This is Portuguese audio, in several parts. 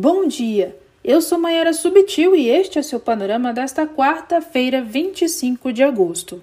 Bom dia! Eu sou Mayara Subtil e este é seu panorama desta quarta-feira, 25 de agosto.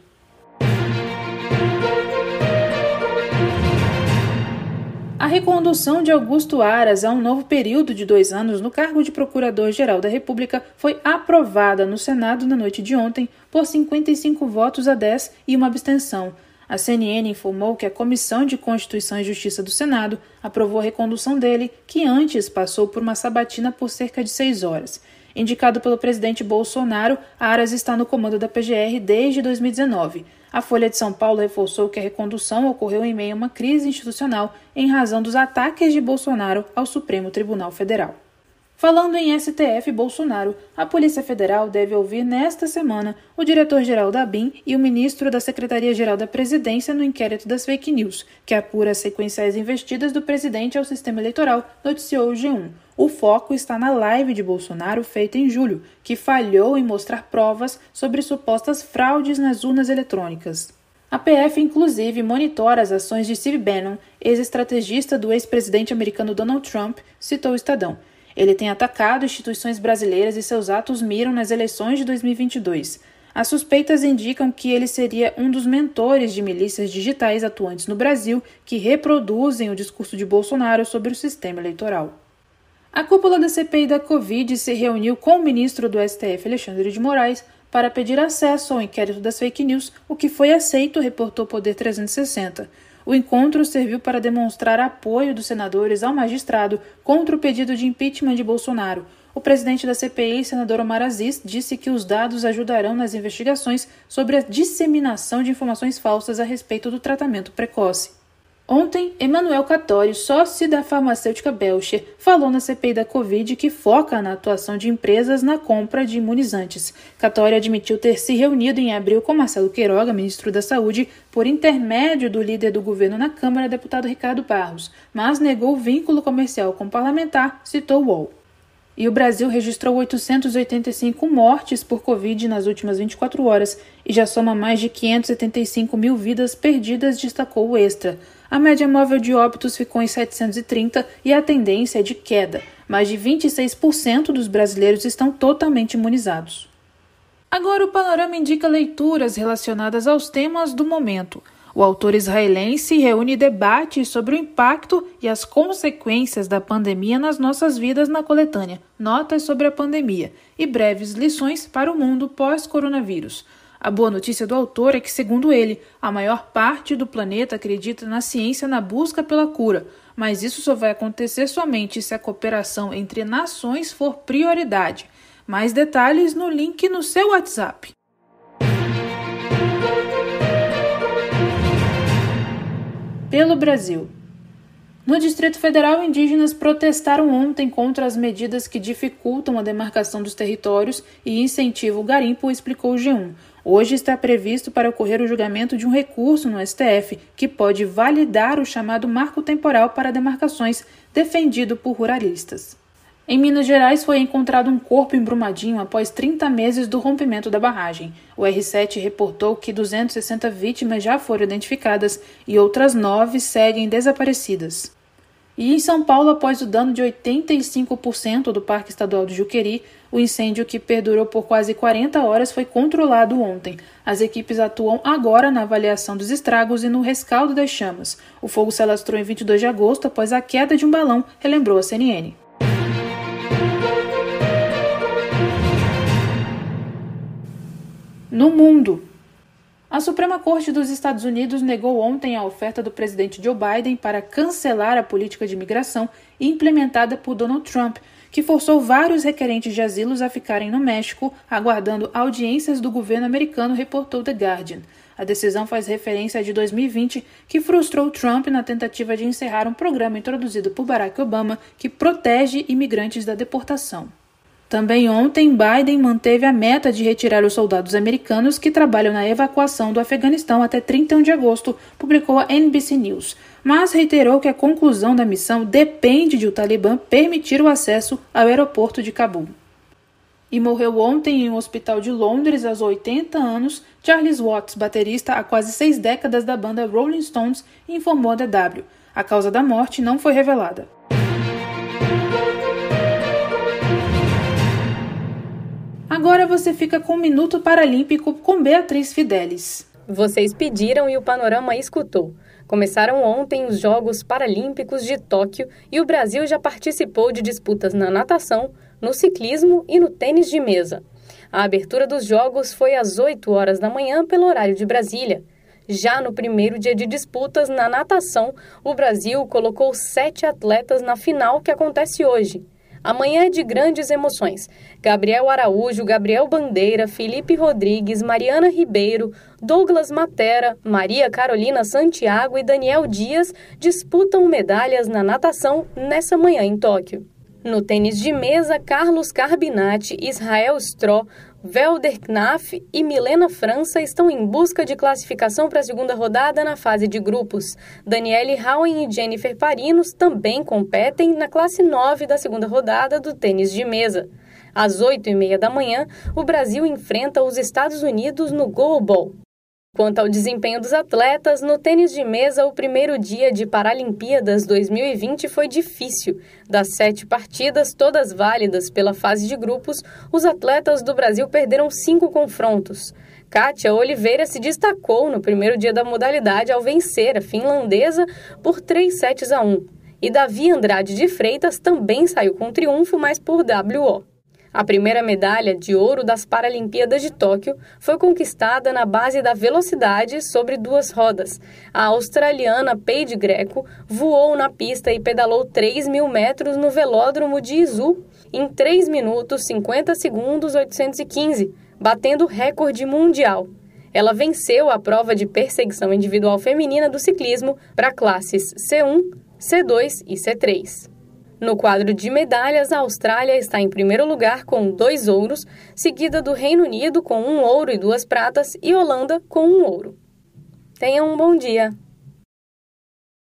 A recondução de Augusto Aras a um novo período de dois anos no cargo de Procurador-Geral da República foi aprovada no Senado na noite de ontem por 55 votos a 10 e uma abstenção, a CNN informou que a Comissão de Constituição e Justiça do Senado aprovou a recondução dele, que antes passou por uma sabatina por cerca de seis horas. Indicado pelo presidente Bolsonaro, Aras está no comando da PGR desde 2019. A Folha de São Paulo reforçou que a recondução ocorreu em meio a uma crise institucional em razão dos ataques de Bolsonaro ao Supremo Tribunal Federal. Falando em STF Bolsonaro, a Polícia Federal deve ouvir nesta semana o diretor-geral da BIM e o ministro da Secretaria-Geral da Presidência no inquérito das fake news, que apura as sequenciais investidas do presidente ao sistema eleitoral, noticiou o G1. O foco está na live de Bolsonaro feita em julho, que falhou em mostrar provas sobre supostas fraudes nas urnas eletrônicas. A PF, inclusive, monitora as ações de Steve Bannon, ex-estrategista do ex-presidente americano Donald Trump, citou o Estadão. Ele tem atacado instituições brasileiras e seus atos miram nas eleições de 2022. As suspeitas indicam que ele seria um dos mentores de milícias digitais atuantes no Brasil que reproduzem o discurso de Bolsonaro sobre o sistema eleitoral. A cúpula da CPI da Covid se reuniu com o ministro do STF, Alexandre de Moraes, para pedir acesso ao inquérito das fake news, o que foi aceito, reportou Poder 360. O encontro serviu para demonstrar apoio dos senadores ao magistrado contra o pedido de impeachment de Bolsonaro. O presidente da CPI, senador Omar Aziz, disse que os dados ajudarão nas investigações sobre a disseminação de informações falsas a respeito do tratamento precoce. Ontem, Emanuel Catório, sócio da farmacêutica Belcher, falou na CPI da Covid que foca na atuação de empresas na compra de imunizantes. Catório admitiu ter se reunido em abril com Marcelo Queiroga, ministro da Saúde, por intermédio do líder do governo na Câmara, deputado Ricardo Barros, mas negou vínculo comercial com o parlamentar, citou o UOL. E o Brasil registrou 885 mortes por Covid nas últimas 24 horas e já soma mais de 575 mil vidas perdidas, destacou o Extra. A média móvel de óbitos ficou em 730 e a tendência é de queda. Mais de 26% dos brasileiros estão totalmente imunizados. Agora o panorama indica leituras relacionadas aos temas do momento. O autor israelense reúne debates sobre o impacto e as consequências da pandemia nas nossas vidas na coletânea Notas sobre a Pandemia e breves lições para o mundo pós-coronavírus. A boa notícia do autor é que, segundo ele, a maior parte do planeta acredita na ciência na busca pela cura, mas isso só vai acontecer somente se a cooperação entre nações for prioridade. Mais detalhes no link no seu WhatsApp. Pelo Brasil. No Distrito Federal, indígenas protestaram ontem contra as medidas que dificultam a demarcação dos territórios e incentivam o garimpo, explicou o G1. Hoje está previsto para ocorrer o julgamento de um recurso no STF que pode validar o chamado marco temporal para demarcações, defendido por ruralistas. Em Minas Gerais foi encontrado um corpo em Brumadinho após 30 meses do rompimento da barragem. O R7 reportou que 260 vítimas já foram identificadas e outras nove seguem desaparecidas. E em São Paulo, após o dano de 85% do Parque Estadual do Juqueri, o incêndio que perdurou por quase 40 horas foi controlado ontem. As equipes atuam agora na avaliação dos estragos e no rescaldo das chamas. O fogo se alastrou em 22 de agosto após a queda de um balão, relembrou a CNN. No mundo, a Suprema Corte dos Estados Unidos negou ontem a oferta do presidente Joe Biden para cancelar a política de imigração implementada por Donald Trump, que forçou vários requerentes de asilos a ficarem no México, aguardando audiências do governo americano, reportou The Guardian. A decisão faz referência de 2020, que frustrou Trump na tentativa de encerrar um programa introduzido por Barack Obama que protege imigrantes da deportação. Também ontem, Biden manteve a meta de retirar os soldados americanos que trabalham na evacuação do Afeganistão até 31 de agosto, publicou a NBC News, mas reiterou que a conclusão da missão depende de o Talibã permitir o acesso ao aeroporto de Cabul. E morreu ontem em um hospital de Londres aos 80 anos Charles Watts, baterista há quase seis décadas da banda Rolling Stones, informou a DW. A causa da morte não foi revelada. Agora você fica com o Minuto Paralímpico com Beatriz Fidelis. Vocês pediram e o panorama escutou. Começaram ontem os Jogos Paralímpicos de Tóquio e o Brasil já participou de disputas na natação, no ciclismo e no tênis de mesa. A abertura dos Jogos foi às 8 horas da manhã pelo horário de Brasília. Já no primeiro dia de disputas na natação, o Brasil colocou sete atletas na final que acontece hoje. Amanhã é de grandes emoções. Gabriel Araújo, Gabriel Bandeira, Felipe Rodrigues, Mariana Ribeiro, Douglas Matera, Maria Carolina Santiago e Daniel Dias disputam medalhas na natação nessa manhã em Tóquio. No tênis de mesa, Carlos Carbinati, Israel Stroh, Velder Knaf e Milena França estão em busca de classificação para a segunda rodada na fase de grupos. Daniele Howen e Jennifer Parinos também competem na classe 9 da segunda rodada do tênis de mesa. Às 8 e meia da manhã, o Brasil enfrenta os Estados Unidos no Goalball. Quanto ao desempenho dos atletas, no tênis de mesa, o primeiro dia de Paralimpíadas 2020 foi difícil. Das sete partidas, todas válidas pela fase de grupos, os atletas do Brasil perderam cinco confrontos. Kátia Oliveira se destacou no primeiro dia da modalidade ao vencer a finlandesa por 3 sets a 1. E Davi Andrade de Freitas também saiu com triunfo, mas por WO. A primeira medalha de ouro das Paralimpíadas de Tóquio foi conquistada na base da velocidade sobre duas rodas. A australiana Paige Greco voou na pista e pedalou 3 mil metros no velódromo de Izu em 3 minutos 50 segundos 815, batendo recorde mundial. Ela venceu a prova de perseguição individual feminina do ciclismo para classes C1, C2 e C3. No quadro de medalhas, a Austrália está em primeiro lugar com dois ouros, seguida do Reino Unido com um ouro e duas pratas e Holanda com um ouro. Tenha um bom dia!